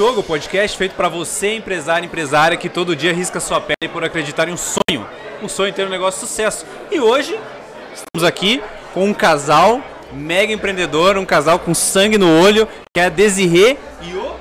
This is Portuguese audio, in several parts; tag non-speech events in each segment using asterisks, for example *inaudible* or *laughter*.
Jogo, podcast feito para você, empresário, empresária, que todo dia risca sua pele por acreditar em um sonho. Um sonho ter um negócio de sucesso. E hoje, estamos aqui com um casal mega empreendedor, um casal com sangue no olho, que é a Desirê e o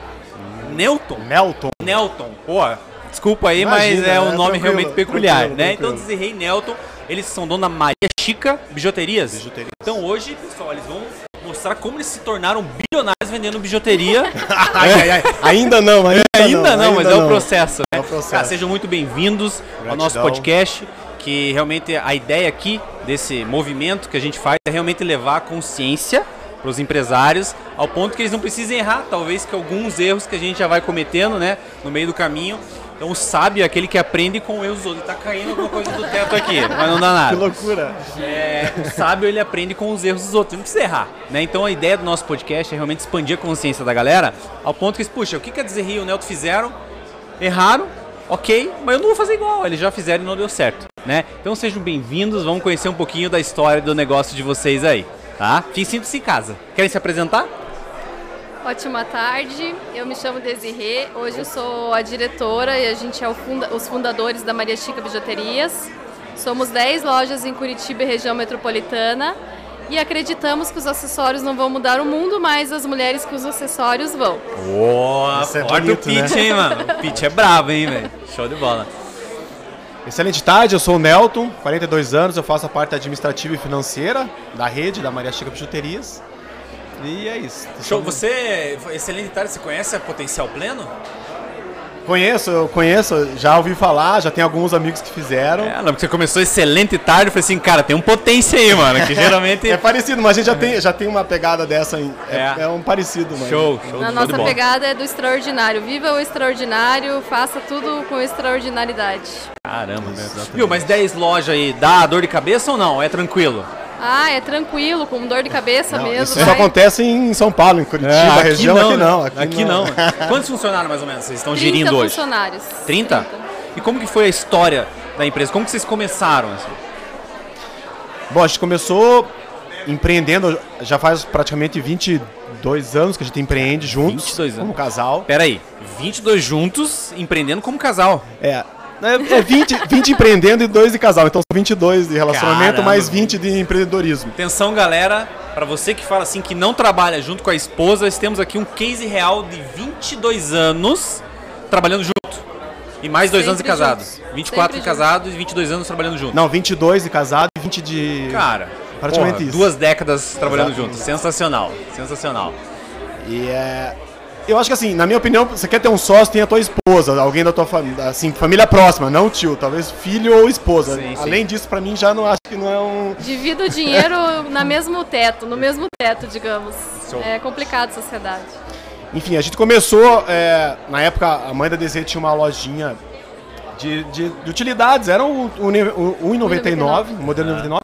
Nelton. Nelton. Nelton. Pô, desculpa aí, Imagina, mas é um é nome tranquilo, realmente peculiar, tranquilo, né? tranquilo. Então, Desirê e Nelton, eles são donos da Maria Chica Bijuterias. Bijuterias. Então, hoje, pessoal, eles vão mostrar como eles se tornaram bilionários vendendo bijuteria. *laughs* Ai, ai, ai. Ainda não, ainda, Ainda não, mas é o não. processo. É né? o processo. Cara, sejam muito bem-vindos ao nosso podcast, que realmente a ideia aqui desse movimento que a gente faz é realmente levar a consciência para os empresários, ao ponto que eles não precisem errar, talvez que alguns erros que a gente já vai cometendo, né, no meio do caminho. Então o sábio é aquele que aprende com erros dos outros. Tá caindo alguma coisa do teto aqui, mas não dá *laughs* Que nada. loucura. É, o sábio ele aprende com os erros dos outros, não precisa errar. Né? Então a ideia do nosso podcast é realmente expandir a consciência da galera, ao ponto que, puxa, o que, que a Desirri e o Nelto fizeram? Erraram, ok, mas eu não vou fazer igual, eles já fizeram e não deu certo. Né? Então sejam bem-vindos, vamos conhecer um pouquinho da história do negócio de vocês aí. Tá? Fiquem sintam-se em casa. Querem se apresentar? Ótima tarde, eu me chamo Desirê, hoje eu sou a diretora e a gente é o funda- os fundadores da Maria Chica Bijuterias. Somos 10 lojas em Curitiba e região metropolitana e acreditamos que os acessórios não vão mudar o mundo, mas as mulheres que usam acessórios vão. Boa, é o pitch, né? hein, mano? O pitch é brabo, hein, velho? Show de bola. Excelente tarde, eu sou o Nelton, 42 anos, eu faço a parte administrativa e financeira da rede da Maria Chica Bijuterias. E é isso. Show, você, excelente tarde, você conhece a Potencial Pleno? Conheço, eu conheço, já ouvi falar, já tem alguns amigos que fizeram. É, não, porque você começou excelente tarde, eu falei assim, cara, tem um potência aí, mano, que *laughs* geralmente... É parecido, mas a gente já tem, já tem uma pegada dessa. Em, é, É. é um parecido, mas. Show, show, A show nossa de bola. pegada é do extraordinário. Viva o extraordinário, faça tudo com extraordinariedade. Caramba, meu. Viu, mas 10 lojas aí, dá dor de cabeça ou não? É tranquilo? Ah, é tranquilo, com dor de cabeça Não, mesmo. isso só vai. acontece em São Paulo, em Curitiba, É, região, aqui né? não. Aqui, não. *laughs* Quantos funcionários mais ou menos vocês estão 30 gerindo hoje? funcionários. 30? E como que foi a história da empresa? Como que vocês começaram? Assim? Bom, a gente começou empreendendo, já faz praticamente 22 anos que a gente empreende juntos. 22 anos. Como casal. Pera aí, 22 juntos, empreendendo como casal. É. É, é 20, 20 empreendendo e 2 de casal. Então são 22 de relacionamento, Caramba, mais 20 de empreendedorismo. Atenção, galera, pra você que fala assim que não trabalha junto com a esposa, nós temos aqui um case real de 22 anos trabalhando junto. E mais dois anos de casados. juntos. 24 de casados e 22 anos trabalhando junto. Não, 22 de casado e 20 de. Cara, Praticamente porra, isso. duas décadas trabalhando Exatamente. juntos. Sensacional, sensacional. E é. Eu acho que assim, na minha opinião, você quer ter um sócio, tem a tua esposa, alguém da tua família, assim, família próxima, não tio, talvez filho ou esposa. Sim, sim. Além disso, pra mim já não acho que não é um. Divida o dinheiro *laughs* na mesmo teto, no mesmo teto, digamos. É complicado a sociedade. Enfim, a gente começou, é, na época, a mãe da DZ tinha uma lojinha de, de, de utilidades, era um, um, um 1,99, um modelo 99.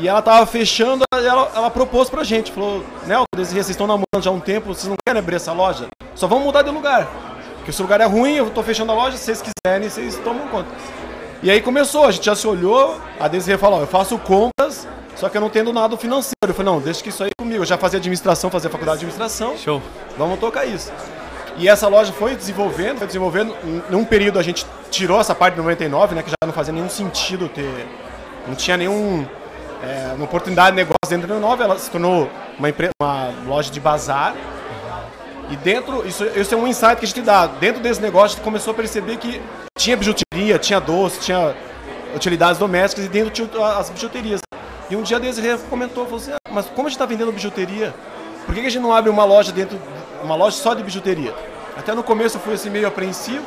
E ela tava fechando, ela, ela propôs pra gente, falou, Nelton, vocês estão namorando já há um tempo, vocês não querem abrir essa loja? Só vamos mudar de lugar. Porque esse lugar é ruim, eu tô fechando a loja, se vocês quiserem, vocês tomam conta. E aí começou, a gente já se olhou, a Desirê falou, eu faço compras, só que eu não tenho nada financeiro. Eu falei, não, deixa que isso aí comigo. Eu já fazia administração, fazia faculdade de administração. Show. Vamos tocar isso. E essa loja foi desenvolvendo, foi desenvolvendo. Num período a gente tirou essa parte de 99, né? Que já não fazia nenhum sentido ter. Não tinha nenhum. É, uma oportunidade de negócio dentro da 99. Ela se tornou uma, empre- uma loja de bazar. E dentro, isso, isso é um insight que a gente dá. Dentro desse negócio, a gente começou a perceber que tinha bijuteria, tinha doce, tinha utilidades domésticas e dentro tinha as bijuterias. E um dia a Desirê comentou, falou assim, "Ah, mas como a gente está vendendo bijuteria, por que a gente não abre uma loja dentro, uma loja só de bijuteria? Até no começo eu fui assim meio apreensivo,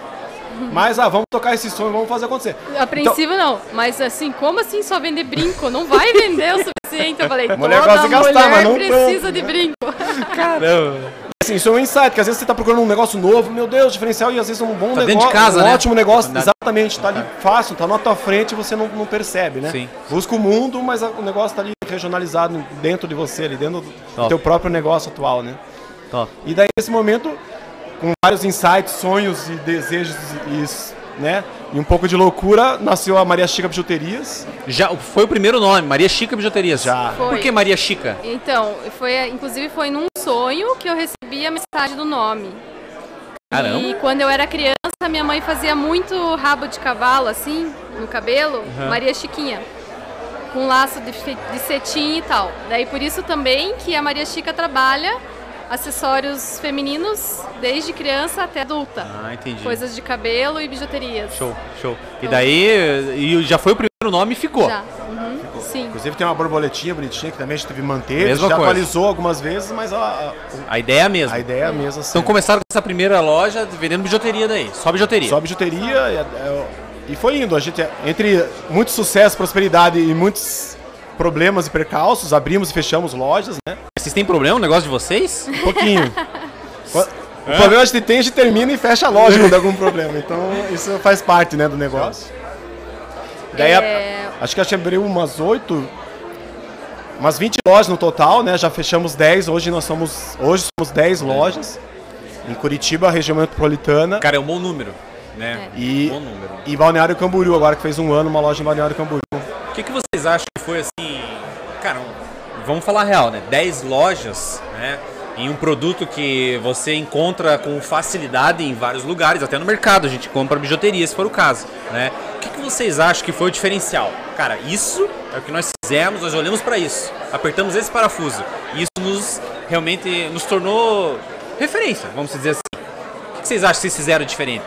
mas ah, vamos tocar esse sonho, vamos fazer acontecer. Apreensivo não, mas assim, como assim só vender brinco? Não vai vender o suficiente. Eu falei, Mulher toda gosta de gastar, mulher mas não precisa tanto, de brinco. *laughs* Caramba. Assim, isso é um insight, que às vezes você está procurando um negócio novo, meu Deus, diferencial, e às vezes é um bom Tá dentro negócio, de casa, um né? ótimo negócio, Oportunidade. exatamente, tá ali fácil, tá na tua frente e você não, não percebe, né? Sim. Busca o mundo, mas o negócio tá ali regionalizado dentro de você, ali dentro do Top. teu próprio negócio atual, né? Top. E daí, nesse momento, com vários insights, sonhos e desejos e, né, e um pouco de loucura, nasceu a Maria Chica Bijuterias. Já foi o primeiro nome, Maria Chica Bijuterias. Já. Foi. Por que Maria Chica? Então, foi, inclusive foi num sonho que eu recebi a mensagem do nome. Caramba. E quando eu era criança, minha mãe fazia muito rabo de cavalo, assim, no cabelo, Uhum. Maria Chiquinha. Com laço de, de cetim e tal. Daí por isso também que a Maria Chica trabalha acessórios femininos desde criança até adulta. Ah, entendi. Coisas de cabelo e bijuterias. Show, show. E daí, e já foi o primeiro nome e ficou. Já. Uhum. Sim. Inclusive tem uma borboletinha bonitinha que também a gente teve que manter. Mesma já coisa. atualizou algumas vezes, mas a, a- A ideia é a mesma. a ideia é a mesma. Assim. Então começaram com essa primeira loja vendendo bijuteria daí, só bijuteria. Só bijuteria e, é, e foi indo. A gente, entre muito sucesso, prosperidade e muitos problemas e percalços, abrimos e fechamos lojas, né? Vocês têm problema no negócio de vocês? Um pouquinho. *laughs* o problema a gente tem, a gente termina e fecha a loja quando dá algum problema. Então isso faz parte né, do negócio. Daí, a- É, acho que a gente abriu umas oito, umas 20 lojas no total, né? Já fechamos 10, hoje nós somos, hoje somos 10 lojas. Em Curitiba, região metropolitana. Cara, é um bom número, né? E, Bom número. e Balneário Camboriú, agora que fez um ano, uma loja em Balneário Camboriú. O que, que vocês acham que foi assim. Cara, um- vamos falar real, né? 10 lojas, né? Em um produto que você encontra com facilidade em vários lugares, até no mercado a gente compra bijuteria, se for o caso, né? O que, que vocês acham que foi o diferencial? Cara, isso é o que nós fizemos, nós olhamos para isso, apertamos esse parafuso e isso nos realmente nos tornou referência, vamos dizer assim. O que, que vocês acham que vocês fizeram diferente?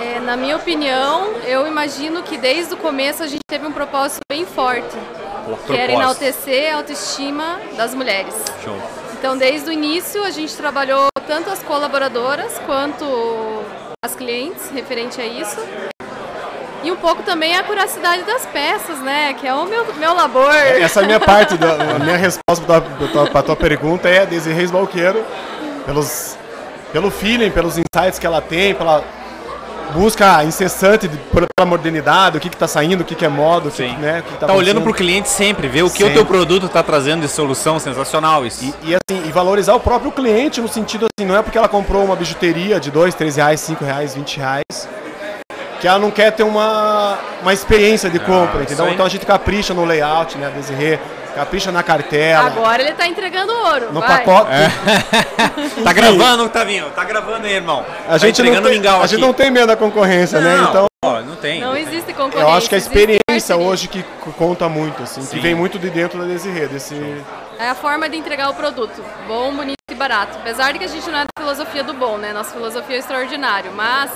é, na minha opinião, eu imagino que desde o começo a gente teve um propósito bem forte, que era enaltecer a autoestima das mulheres. Show. Então, desde o início, a gente trabalhou tanto as colaboradoras quanto as clientes, referente a isso. E um pouco também a curacidade das peças, né? Que é o meu, meu labor. Essa é a minha parte, da, *laughs* a minha resposta para tua, pra tua pergunta é Desirê Reis Balqueiro, pelos, pelo feeling, pelos insights que ela tem, pela busca incessante pela modernidade, o que está saindo, o que, que é moda, o que, Sim. né, o que, tá Tá olhando acontecendo. pro cliente sempre, ver o que o Sempre. teu produto tá trazendo de solução sensacional isso. E, e, assim, e valorizar o próprio cliente no sentido assim, não é porque ela comprou uma bijuteria de 2, 3 reais, 5 reais, 20 reais, que ela não quer ter uma, uma experiência de compra, Ah, entendeu? Então a gente capricha no layout, né, a Desirê, capricha na cartela, Agora ele tá entregando ouro. no vai. pacote. *laughs* Tá gravando, Tavinho? Tá gravando aí, irmão. A gente, tá não entregando tem, mingau a gente aqui. não tem medo da concorrência, né? Não, Então ó, não tem. Não existe concorrência. eu acho que a existe experiência hoje que conta muito, assim, Sim. que vem muito de dentro da Desirê, desse... É a forma de entregar o produto. Bom, bonito e barato. Apesar de que a gente não é da filosofia do bom, né? Nossa filosofia é extraordinário, mas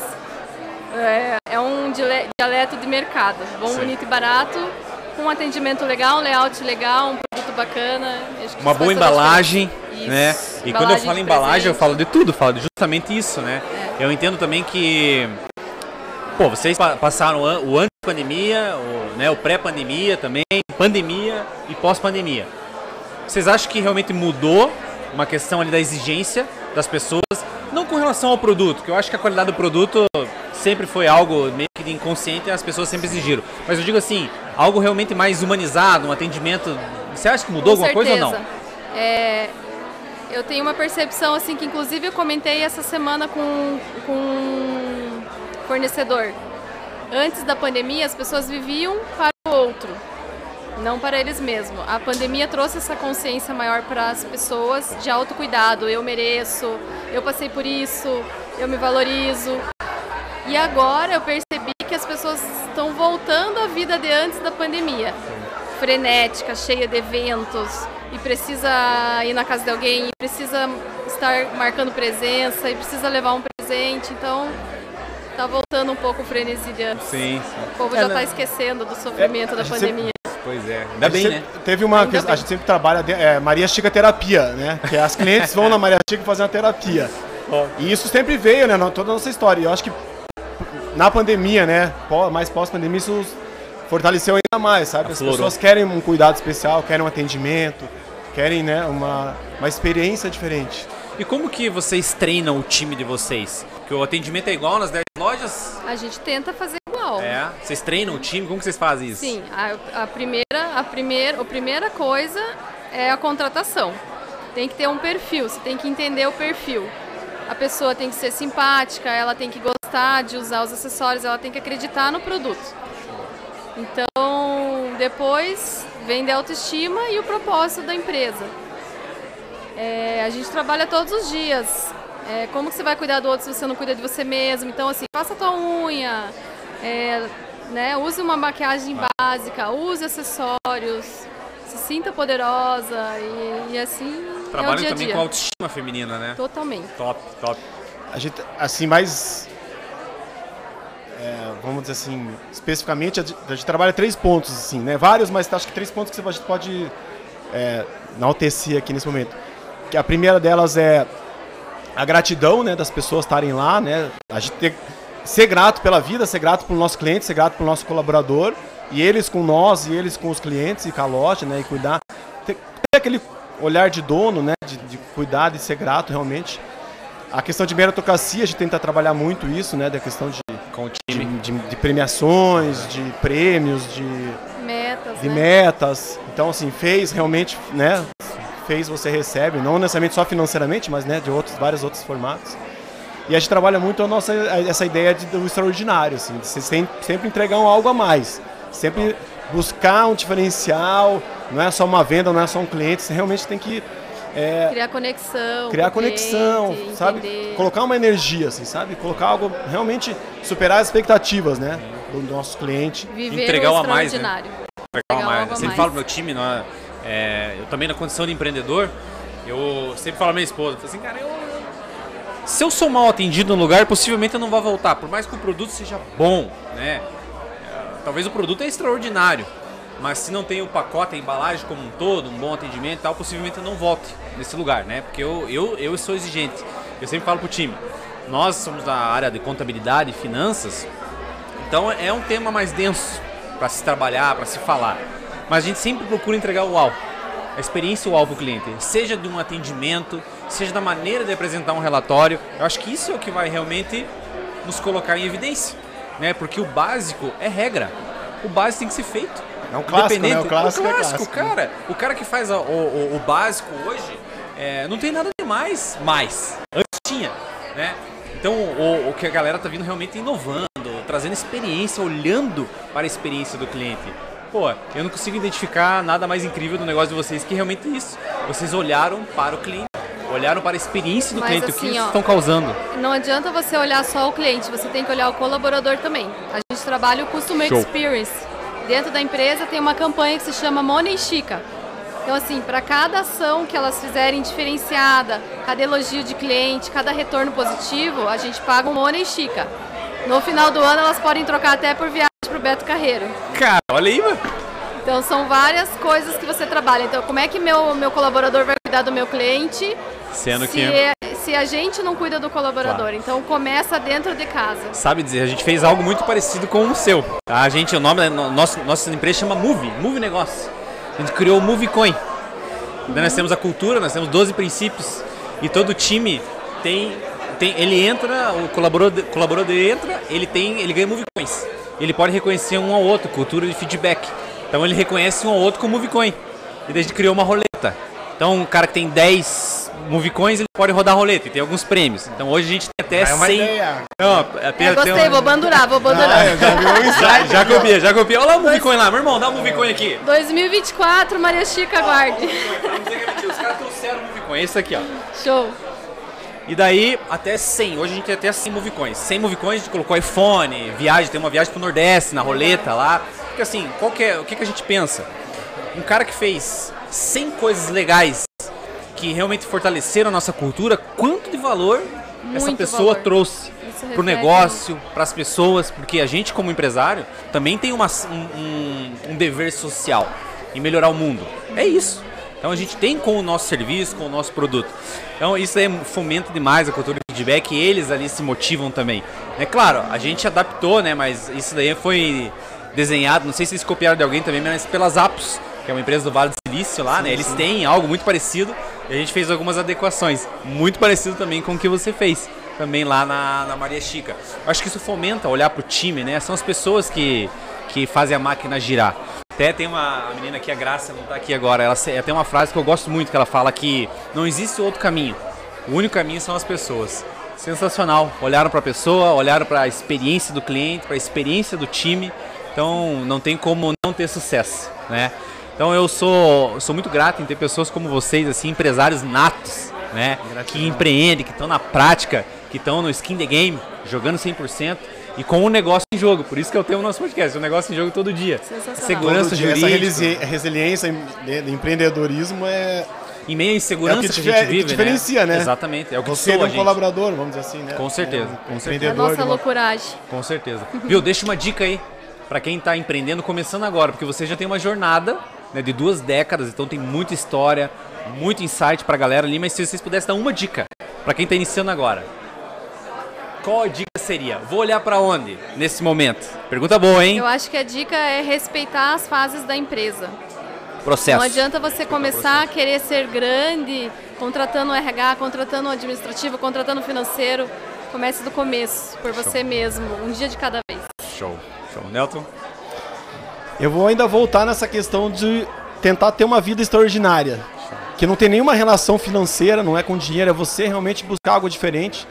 é, é um dialeto de mercado. Bom, bonito e barato, com um atendimento legal, um layout legal, um produto bacana. Uma isso boa embalagem, diferença. né? Isso, E quando eu embalagem falo embalagem, eu falo de tudo, falo de justamente isso, né? Eu entendo também que pô, vocês pa- passaram o an- o antes pandemia, o, né, o pré-pandemia também, pandemia e pós-pandemia. Vocês acham que realmente mudou uma questão ali da exigência das pessoas, não com relação ao produto, que eu acho que a qualidade do produto sempre foi algo meio que inconsciente e as pessoas sempre exigiram. Mas eu digo assim, algo realmente mais humanizado, um atendimento. Você acha que mudou Com alguma coisa ou não? certeza. É, eu tenho uma percepção assim que inclusive eu comentei essa semana com, com um fornecedor. Antes da pandemia, as pessoas viviam para o outro, não para eles mesmos. A pandemia trouxe essa consciência maior para as pessoas de autocuidado. Eu mereço, eu passei por isso, eu me valorizo. E agora eu percebi que as pessoas estão voltando à vida de antes da pandemia. Frenética, cheia de eventos, e precisa ir na casa de alguém, e precisa estar marcando presença, e precisa levar um presente. Então, tá voltando um pouco o frenesi de antes. Sim, O povo É, já né? está esquecendo do sofrimento É, da pandemia. Pois é. Ainda A bem, gente né? sempre- Teve uma. Ainda A bem. gente sempre trabalha. é, Maria Chica Terapia, né? Que as clientes vão na Maria Chica fazer uma terapia. E isso sempre veio, né? na- Toda a nossa história. E eu acho que na pandemia, né? Mais pós-pandemia, isso fortaleceu ainda mais, sabe? As Aflorou. pessoas querem um cuidado especial, querem um atendimento, querem, né? Uma, uma experiência diferente. E como que vocês treinam o time de vocês? Que o atendimento é igual nas 10 lojas? A gente tenta fazer igual. É. Vocês treinam o time? Como que vocês fazem isso? Sim, a, a primeira, a primeira, a primeira coisa é a contratação. Tem que ter um perfil, você tem que entender o perfil. A pessoa tem que ser simpática, ela tem que gostar de usar os acessórios, ela tem que acreditar no produto. Então, depois vem a autoestima e o propósito da empresa. É, a gente trabalha todos os dias É, como que você vai cuidar do outro se você não cuida de você mesmo? Então, assim, faça a tua unha, é, né, use uma maquiagem básica, use acessórios, se sinta poderosa e, e assim é o dia a também dia. com autoestima feminina, né? Totalmente. Top, top. A gente, assim, mais. é, vamos dizer assim, especificamente, a gente, trabalha três pontos, assim, né? Vários, mas acho que três pontos que você- a gente pode é, enaltecer aqui nesse momento. Que a primeira delas é a gratidão, né, das pessoas estarem lá, né? A gente ter, ser grato pela vida, ser grato pelo nosso cliente, ser grato pelo nosso colaborador, e eles com nós, e eles com os clientes e com a loja, né? E cuidar. Ter, ter aquele olhar de dono, né? De, de cuidar, de ser grato realmente. A questão de meritocracia, a gente tenta trabalhar muito isso, né? Da questão de, Com o de, de- de premiações, de prêmios, de, Metas, de né? metas. Então, assim, fez realmente, né? Fez, você recebe, não necessariamente só financeiramente, mas né, de outros, vários outros formatos. E a gente trabalha muito a nossa, a- essa ideia de, do extraordinário, assim, de sempre entregar um algo a mais. Sempre buscar um diferencial, não é só uma venda, não é só um cliente, você realmente tem que é, Criar conexão. criar conexão, cliente, sabe? entender. Colocar uma energia, assim, sabe? Colocar algo realmente superar as expectativas, né? Do nosso cliente. Viver Entregar o o a mais, né? extraordinário. Legal, Legal, mas algo a sempre mais. falo pro meu time, não é, é, eu também na condição de empreendedor, eu sempre falo pra minha esposa, assim, cara, eu, se eu sou mal atendido no lugar, possivelmente eu não vou voltar, por mais que o produto seja bom, né? É, Talvez o produto é extraordinário, mas se não tem o pacote, a embalagem como um todo, um bom atendimento e tal, possivelmente eu não volte nesse lugar, né? Porque eu, eu, eu sou exigente. Eu sempre falo pro time, nós somos da área de contabilidade e finanças, então é um tema mais denso para se trabalhar, para se falar. Mas a gente sempre procura entregar o uau. A experiência o cliente. Seja de um atendimento, seja da maneira de apresentar um relatório. Eu acho que isso é o que vai realmente nos colocar em evidência. Né? Porque o básico é regra. O básico tem que ser feito. É um clássico, né? O clássico é é um clássico, clássico, cara. O cara que faz o, o- o básico hoje é, não tem nada demais mais. Antes tinha, né? Então o, o que a galera tá vindo realmente inovando, trazendo experiência, olhando para a experiência do cliente. Pô, eu não consigo identificar nada mais incrível do negócio de vocês que realmente isso. Vocês olharam para o cliente, olharam para a experiência do Mas cliente, o que assim, eles ó, estão causando. Não adianta você olhar só o cliente, você tem que olhar o colaborador também. A gente trabalha o Customer Show. Experience. Dentro da empresa tem uma campanha que se chama Money Chica. Então, assim, para cada ação que elas fizerem diferenciada, cada elogio de cliente, cada retorno positivo, a gente paga um Money Chica. No final do ano, elas podem trocar até por viagem para o Beto Carreiro. Cara, olha aí, mano. Então, são várias coisas que você trabalha. Então, como é que meu, meu colaborador vai cuidar do meu cliente Sendo se, que. é- se a gente não cuida do colaborador? Claro. Então, começa dentro de casa. sabe dizer, a gente fez algo muito parecido com o seu. A gente, o nome da nosso, nossa empresa chama Move, Move Negócio. A gente criou o Move Coin. Daí nós temos a cultura, nós temos 12 princípios e todo time tem, tem ele entra, o colaborador, colaborador entra, ele tem, ele ganha Move Coins. Ele pode reconhecer um ao outro, cultura de feedback. Então ele reconhece um ao outro com o Move Coin. E daí a gente criou uma roleta. Então um cara que tem 10 Move Coins, ele pode rodar roleta e tem alguns prêmios. Então hoje a gente tem até É uma 100 ideia. não, até, Eu até gostei, um- vou bandurar, vou bandurar. Ah, eu já *laughs* copia, já copia. Olha lá o Movicoin lá, meu irmão, dá o Movicoin aqui. 2024, Maria Chica, aguarde. Pra não dizer que é mentira, os caras trouxeram o Movicoin, esse aqui, ó. Show. E daí, até 100, hoje a gente tem até 100 Movicoins. 100 Movicoins, a gente colocou iPhone, viagem, tem uma viagem pro Nordeste, na roleta lá. Porque assim, qual que é, o que, que a gente pensa? Um cara que fez 100 coisas legais que realmente fortaleceram a nossa cultura, quanto de valor essa Muito pessoa valor. trouxe pro reflete negócio, para as pessoas, porque a gente como empresário também tem uma, um, um- um dever social em melhorar o mundo. É isso. Então a gente tem com o nosso serviço, com o nosso produto. Então isso aí fomenta demais a cultura de feedback e eles ali se motivam também. É claro, a gente adaptou, né? Mas isso daí foi desenhado, não sei se eles copiaram de alguém também, mas pelas Apos, que é uma empresa do Vale do Silício lá, né? Eles têm algo muito parecido e a gente fez algumas adequações. Muito parecido também com o que você fez também lá na, na Maria Chica. Acho que isso fomenta olhar pro time, né? São as pessoas que, que fazem a máquina girar. Até tem uma menina aqui, a Graça, não tá aqui agora. Ela tem uma frase que eu gosto muito, que ela fala que não existe outro caminho. O único caminho são as pessoas. Sensacional. Olharam para a pessoa, olharam para a experiência do cliente, para a experiência do time. Então não tem como não ter sucesso, né? Então eu sou, sou muito grato em ter pessoas como vocês, assim, empresários natos, né? Que empreende, que estão na prática, que estão no skin the game, jogando 100% e com o um negócio em jogo. Por isso que eu tenho o nosso podcast, o um negócio em jogo todo dia. Segurança todo dia, jurídica. Essa resiliência de empreendedorismo é em meio à insegurança é que, que, a gente vive, que né? diferencia, né? né? Exatamente, é o que Você é um colaborador, vamos dizer assim, né? Com certeza, é um com certeza. A nossa loucuragem. Com certeza. Viu, deixa uma dica aí para quem está empreendendo começando agora, porque você já tem uma jornada né, de duas décadas, então tem muita história, muito insight para a galera ali, mas se vocês pudessem dar uma dica para quem está iniciando agora, qual a dica seria? Vou olhar para onde nesse momento? Pergunta boa, hein? Eu acho que a dica é respeitar as fases da empresa. Processo. Não adianta você começar a querer ser grande, contratando o RH, contratando o administrativo, contratando o financeiro. Comece do começo, por você Show. mesmo, um dia de cada vez. Show. Show. Nelton? Eu vou ainda voltar nessa questão de tentar ter uma vida extraordinária. Que não tem nenhuma relação financeira, não é com dinheiro, é você realmente buscar algo diferente.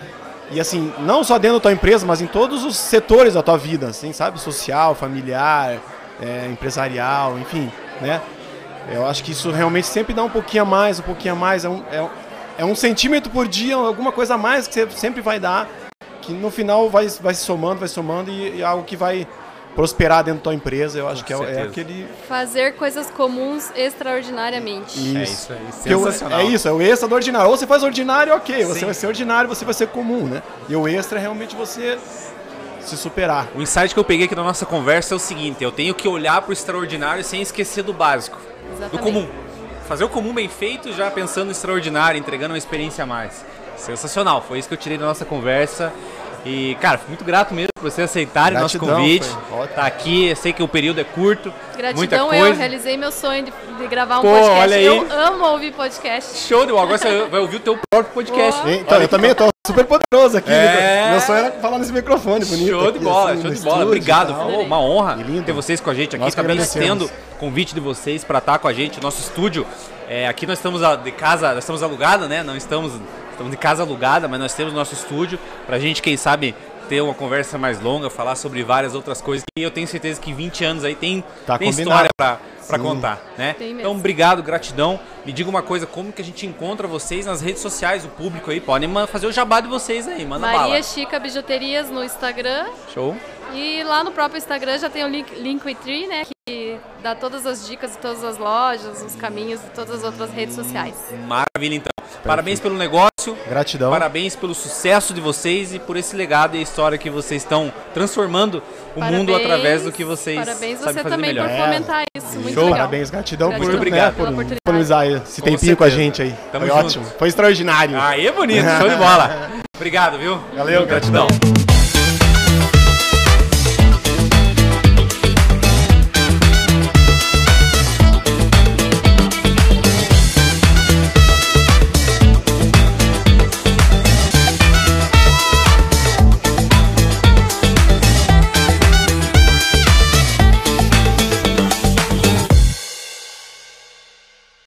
E assim, não só dentro da tua empresa, mas em todos os setores da tua vida, assim, sabe? Social, familiar, é, empresarial, enfim, né? Eu acho que isso realmente sempre dá um pouquinho a mais, um pouquinho a mais. É um, é, é um centímetro por dia, alguma coisa a mais que você sempre vai dar, que no final vai, vai se somando, vai somando e, e é algo que vai prosperar dentro da tua empresa, eu acho Com que é, é, aquele. Fazer coisas comuns extraordinariamente. Isso. É isso aí. Sensacional. é isso, é o extra do ordinário. Ou você faz ordinário, ok. Você Sim. vai ser ordinário, você vai ser comum, né? E o extra é realmente você se superar. O insight que eu peguei aqui na nossa conversa é o seguinte: eu tenho que olhar para o extraordinário sem esquecer do básico, Exatamente. do comum. Fazer o comum bem feito, já pensando no extraordinário, entregando uma experiência a mais. Sensacional, foi isso que eu tirei da nossa conversa. E, cara, fui muito grato mesmo por você aceitarem nosso convite. Tá aqui, eu sei que o período é curto. Gratidão, muita coisa. eu realizei meu sonho de, de gravar um Pô, podcast. Olha aí. Eu amo ouvir podcast. Show de bola. Agora você vai ouvir o teu próprio podcast. Oh. Então, eu também tô super poderoso aqui. É... Meu sonho era falar nesse microfone bonito. Show de bola, assim, show de bola. Obrigado. Foi uma honra ter vocês com a gente aqui. Nós Também estendo o convite de vocês para estar com a gente. Nosso estúdio. É, aqui nós estamos de casa, nós estamos alugados, né? Não estamos Estamos de casa alugada, mas nós temos nosso estúdio para a gente, quem sabe, ter uma conversa mais longa, falar sobre várias outras coisas. E eu tenho certeza que 20 anos aí tem, tá tem história para contar, né? Então, obrigado, gratidão. Me diga uma coisa, como que a gente encontra vocês nas redes sociais, o público aí? Podem fazer o jabá de vocês aí, manda Maria bala. Chica Bijuterias no Instagram. Show. E lá no próprio Instagram já tem o link, Linktree, né? Que dá todas as dicas de todas as lojas, os caminhos de todas as outras redes sociais. Maravilha, então. Perfeito. Parabéns pelo negócio. Gratidão. Parabéns pelo sucesso de vocês e por esse legado e história que vocês estão transformando o parabéns, mundo através do que vocês Parabéns sabem você fazer também melhor. por fomentar isso. Muito Show. legal. Parabéns, gratidão, gratidão. por, obrigado. né, por disponibilizar esse com tempinho certeza. com a gente aí. Tamo Foi junto. ótimo. Foi extraordinário. Aí é bonito, *laughs* show de bola. Obrigado, viu? Valeu, gratidão. gratidão.